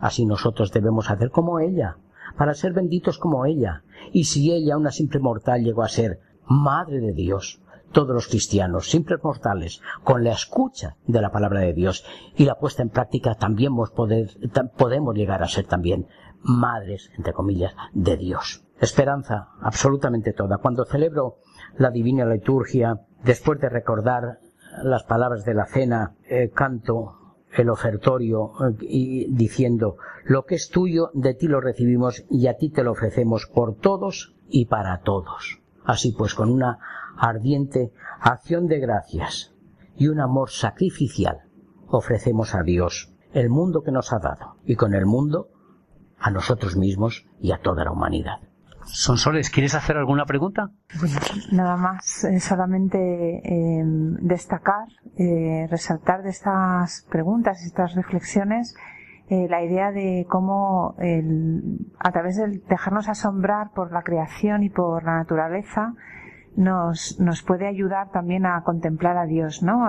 F: Así nosotros debemos hacer como ella, para ser benditos como ella. Y si ella, una simple mortal, llegó a ser Madre de Dios, todos los cristianos, simples mortales, con la escucha de la palabra de Dios y la puesta en práctica, también podemos llegar a ser también madres, entre comillas, de Dios. Esperanza, absolutamente toda. Cuando celebro la divina liturgia, después de recordar las palabras de la cena, eh, canto el ofertorio eh, y diciendo, lo que es tuyo, de ti lo recibimos y a ti te lo ofrecemos por todos y para todos. Así pues, con una ardiente acción de gracias y un amor sacrificial, ofrecemos a Dios el mundo que nos ha dado y con el mundo a nosotros mismos y a toda la humanidad.
C: Sonsoles, ¿quieres hacer alguna pregunta?
G: Nada más, eh, solamente em, destacar, eh, resaltar de estas preguntas, estas reflexiones, eh, la idea de cómo a través de dejarnos asombrar por la creación y por la naturaleza, nos, nos puede ayudar también a contemplar a Dios, ¿no?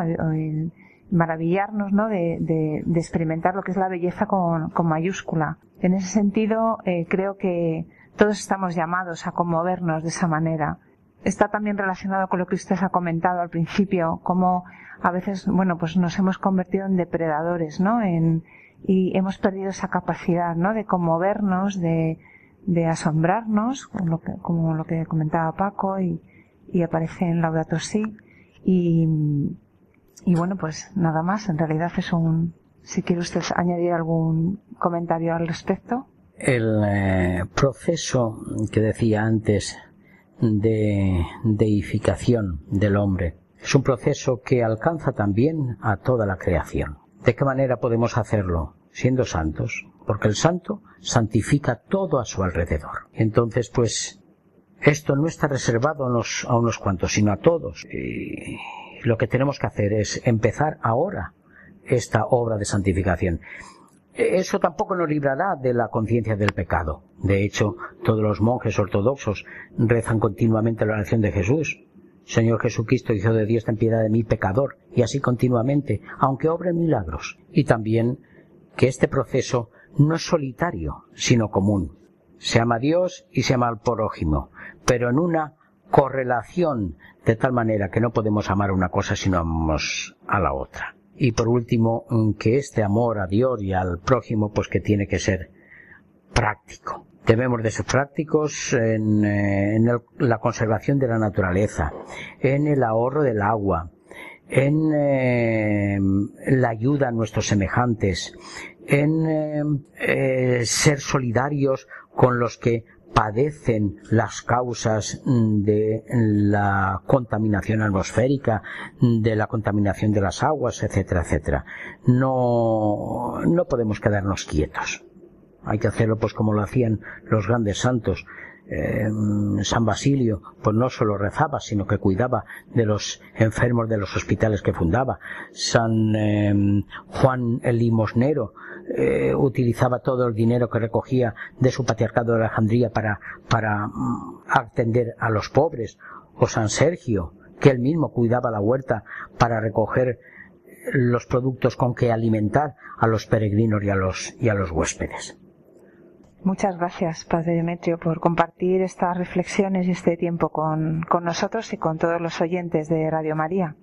G: maravillarnos, ¿no? De, experimentar lo que es la belleza con mayúscula. En ese sentido, creo que todos estamos llamados a conmovernos de esa manera. Está también relacionado con lo que usted ha comentado al principio, cómo a veces, bueno, pues nos hemos convertido en depredadores, ¿no? En, y hemos perdido esa capacidad, ¿no? De conmovernos, de, asombrarnos, como lo, que, como lo que comentaba Paco y, y aparece en Laudato Si. Y, y bueno, pues nada más. En realidad es un, si quiere usted añadir algún comentario al respecto
F: el eh, proceso que decía antes de deificación del hombre es un proceso que alcanza también a toda la creación. ¿De qué manera podemos hacerlo? Siendo santos, porque el santo santifica todo a su alrededor. Entonces, pues, esto no está reservado a unos, a unos cuantos, sino a todos. Y lo que tenemos que hacer es empezar ahora esta obra de santificación eso tampoco nos librará de la conciencia del pecado. De hecho, todos los monjes ortodoxos rezan continuamente la oración de Jesús. Señor Jesucristo, Hijo de Dios, ten piedad de mí, pecador, y así continuamente, aunque obren milagros. Y también que este proceso no es solitario, sino común. Se ama a Dios y se ama al prójimo, pero en una correlación de tal manera que no podemos amar una cosa si no amamos a la otra. Y por último, que este amor a Dios y al prójimo, pues que tiene que ser práctico. Debemos de ser prácticos en, eh, la conservación de la naturaleza, en el ahorro del agua, en eh, la ayuda a nuestros semejantes, en eh, ser solidarios con los que padecen las causas de la contaminación atmosférica, de la contaminación de las aguas, etcétera, etcétera. No, no podemos quedarnos quietos. Hay que hacerlo pues como lo hacían los grandes santos. Eh, San Basilio, pues no solo rezaba, sino que cuidaba de los enfermos de los hospitales que fundaba. San eh, Juan el Limosnero, eh, utilizaba todo el dinero que recogía de su patriarcado de Alejandría para, para mm, atender a los pobres, o San Sergio, que él mismo cuidaba la huerta para recoger los productos con que alimentar a los peregrinos y a los, y a los huéspedes.
G: Muchas gracias, Padre Demetrio, por compartir estas reflexiones y este tiempo con, con nosotros y con todos los oyentes de Radio María.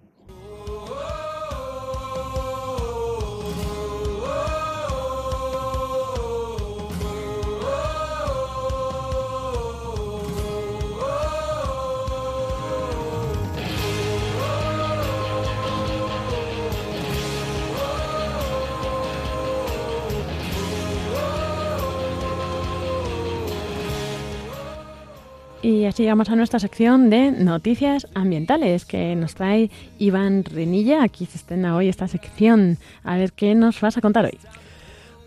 A: Y así llegamos a nuestra sección de noticias ambientales que nos trae Iván Renilla. Aquí se estrena hoy esta sección. A ver qué nos vas a contar hoy.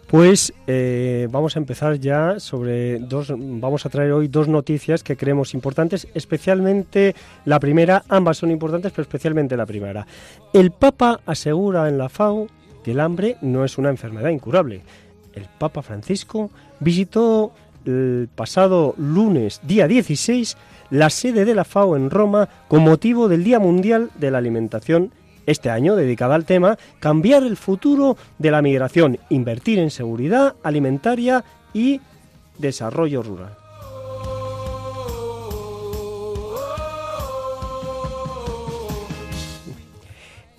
B: Pues eh, vamos a empezar ya sobre dos, vamos a traer hoy dos noticias que creemos importantes, especialmente la primera, ambas son importantes, pero especialmente la primera. El Papa asegura en la FAO que el hambre no es una enfermedad incurable. El Papa Francisco visitó el pasado lunes, día 16, la sede de la FAO en Roma con motivo del Día Mundial de la Alimentación este año dedicada al tema Cambiar el futuro de la migración, invertir en seguridad alimentaria y desarrollo rural.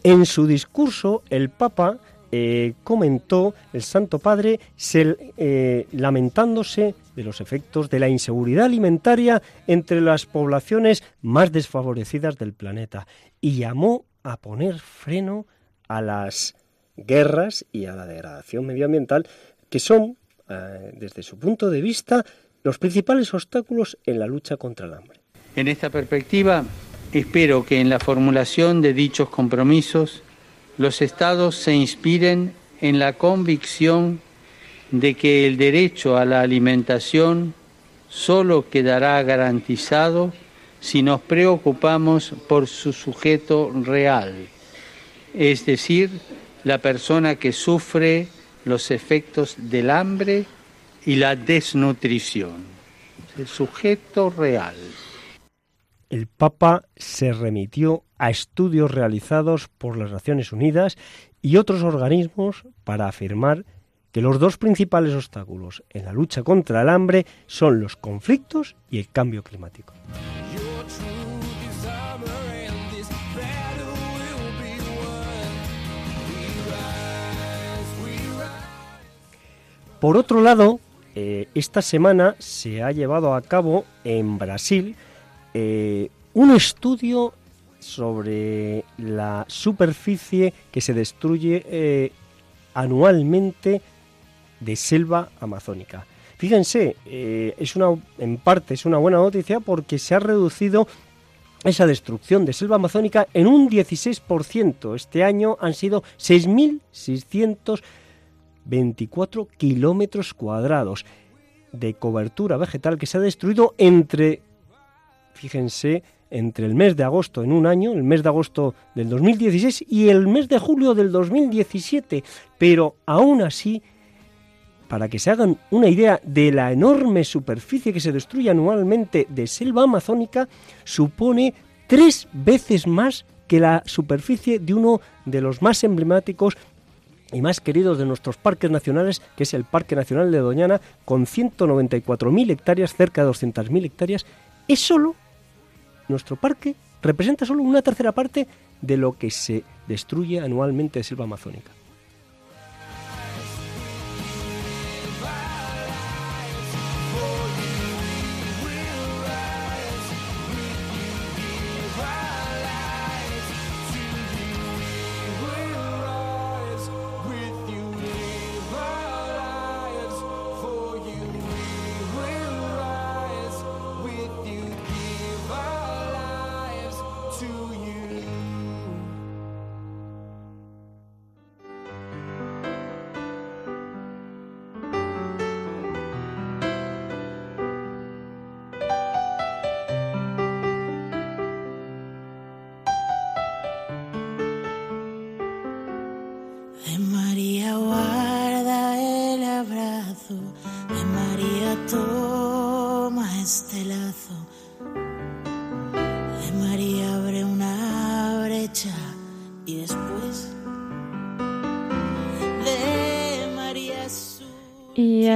B: En su discurso, el Papa eh, comentó el Santo Padre eh, lamentándose de los efectos de la inseguridad alimentaria entre las poblaciones más desfavorecidas del planeta y llamó a poner freno a las guerras y a la degradación medioambiental que son, eh, desde su punto de vista, los principales obstáculos en la lucha contra el hambre.
H: En esta perspectiva, espero que en la formulación de dichos compromisos los estados se inspiren en la convicción de que el derecho a la alimentación solo quedará garantizado si nos preocupamos por su sujeto real, es decir, la persona que sufre los efectos del hambre y la desnutrición, el sujeto real.
B: El Papa se remitió a estudios realizados por las Naciones Unidas y otros organismos para afirmar que los dos principales obstáculos en la lucha contra el hambre son los conflictos y el cambio climático. Por otro lado, eh, esta semana se ha llevado a cabo en Brasil eh, un estudio sobre la superficie que se destruye eh, anualmente de selva amazónica. Fíjense, eh, es una, en parte es una buena noticia porque se ha reducido esa destrucción de selva amazónica en un 16%. Este año han sido 6.624 kilómetros cuadrados de cobertura vegetal que se ha destruido entre fíjense, entre el mes de agosto en un año, el mes de agosto del 2016 y el mes de julio del 2017. Pero aún así, para que se hagan una idea de la enorme superficie que se destruye anualmente de selva amazónica, supone tres veces más que la superficie de uno de los más emblemáticos y más queridos de nuestros parques nacionales, que es el Parque Nacional de Doñana, con 194.000 hectáreas, cerca de 200.000 hectáreas, es solo nuestro parque representa solo una tercera parte de lo que se destruye anualmente de selva amazónica.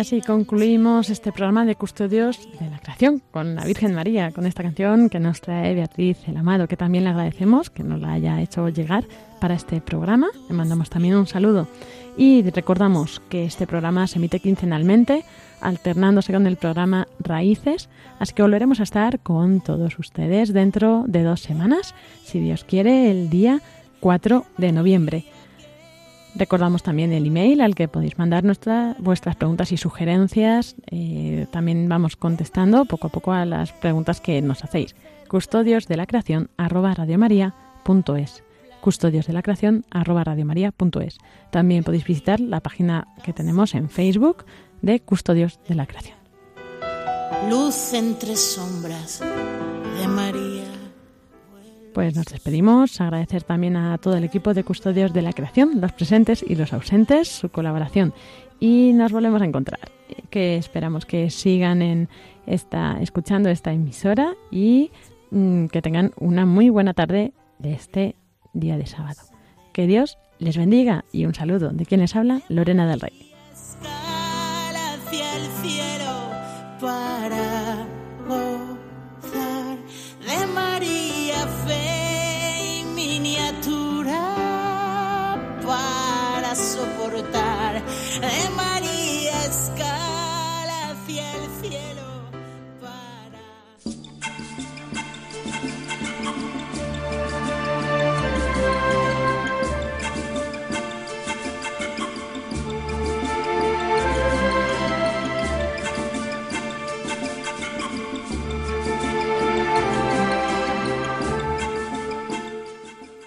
A: Así concluimos este programa de Custodios de la Creación con la Virgen María, con esta canción que nos trae Beatriz el Amado, que también le agradecemos que nos la haya hecho llegar para este programa. Le mandamos también un saludo. Y recordamos que este programa se emite quincenalmente, alternándose con el programa Raíces, así que volveremos a estar con todos ustedes dentro de dos semanas, si Dios quiere, el día 4 de noviembre. Recordamos también el email al que podéis mandar nuestra, vuestras preguntas y sugerencias. Eh, también vamos contestando poco a poco a las preguntas que nos hacéis. Custodios de la creación arroba Custodios de la creación arroba También podéis visitar la página que tenemos en Facebook de Custodios de la creación.
I: Luz entre sombras.
A: Pues nos despedimos, agradecer también a todo el equipo de custodios de la creación, los presentes y los ausentes, su colaboración. Y nos volvemos a encontrar, que esperamos que sigan en esta, escuchando esta emisora y mm, que tengan una muy buena tarde de este día de sábado. Que Dios les bendiga y un saludo de quien les habla, Lorena del Rey.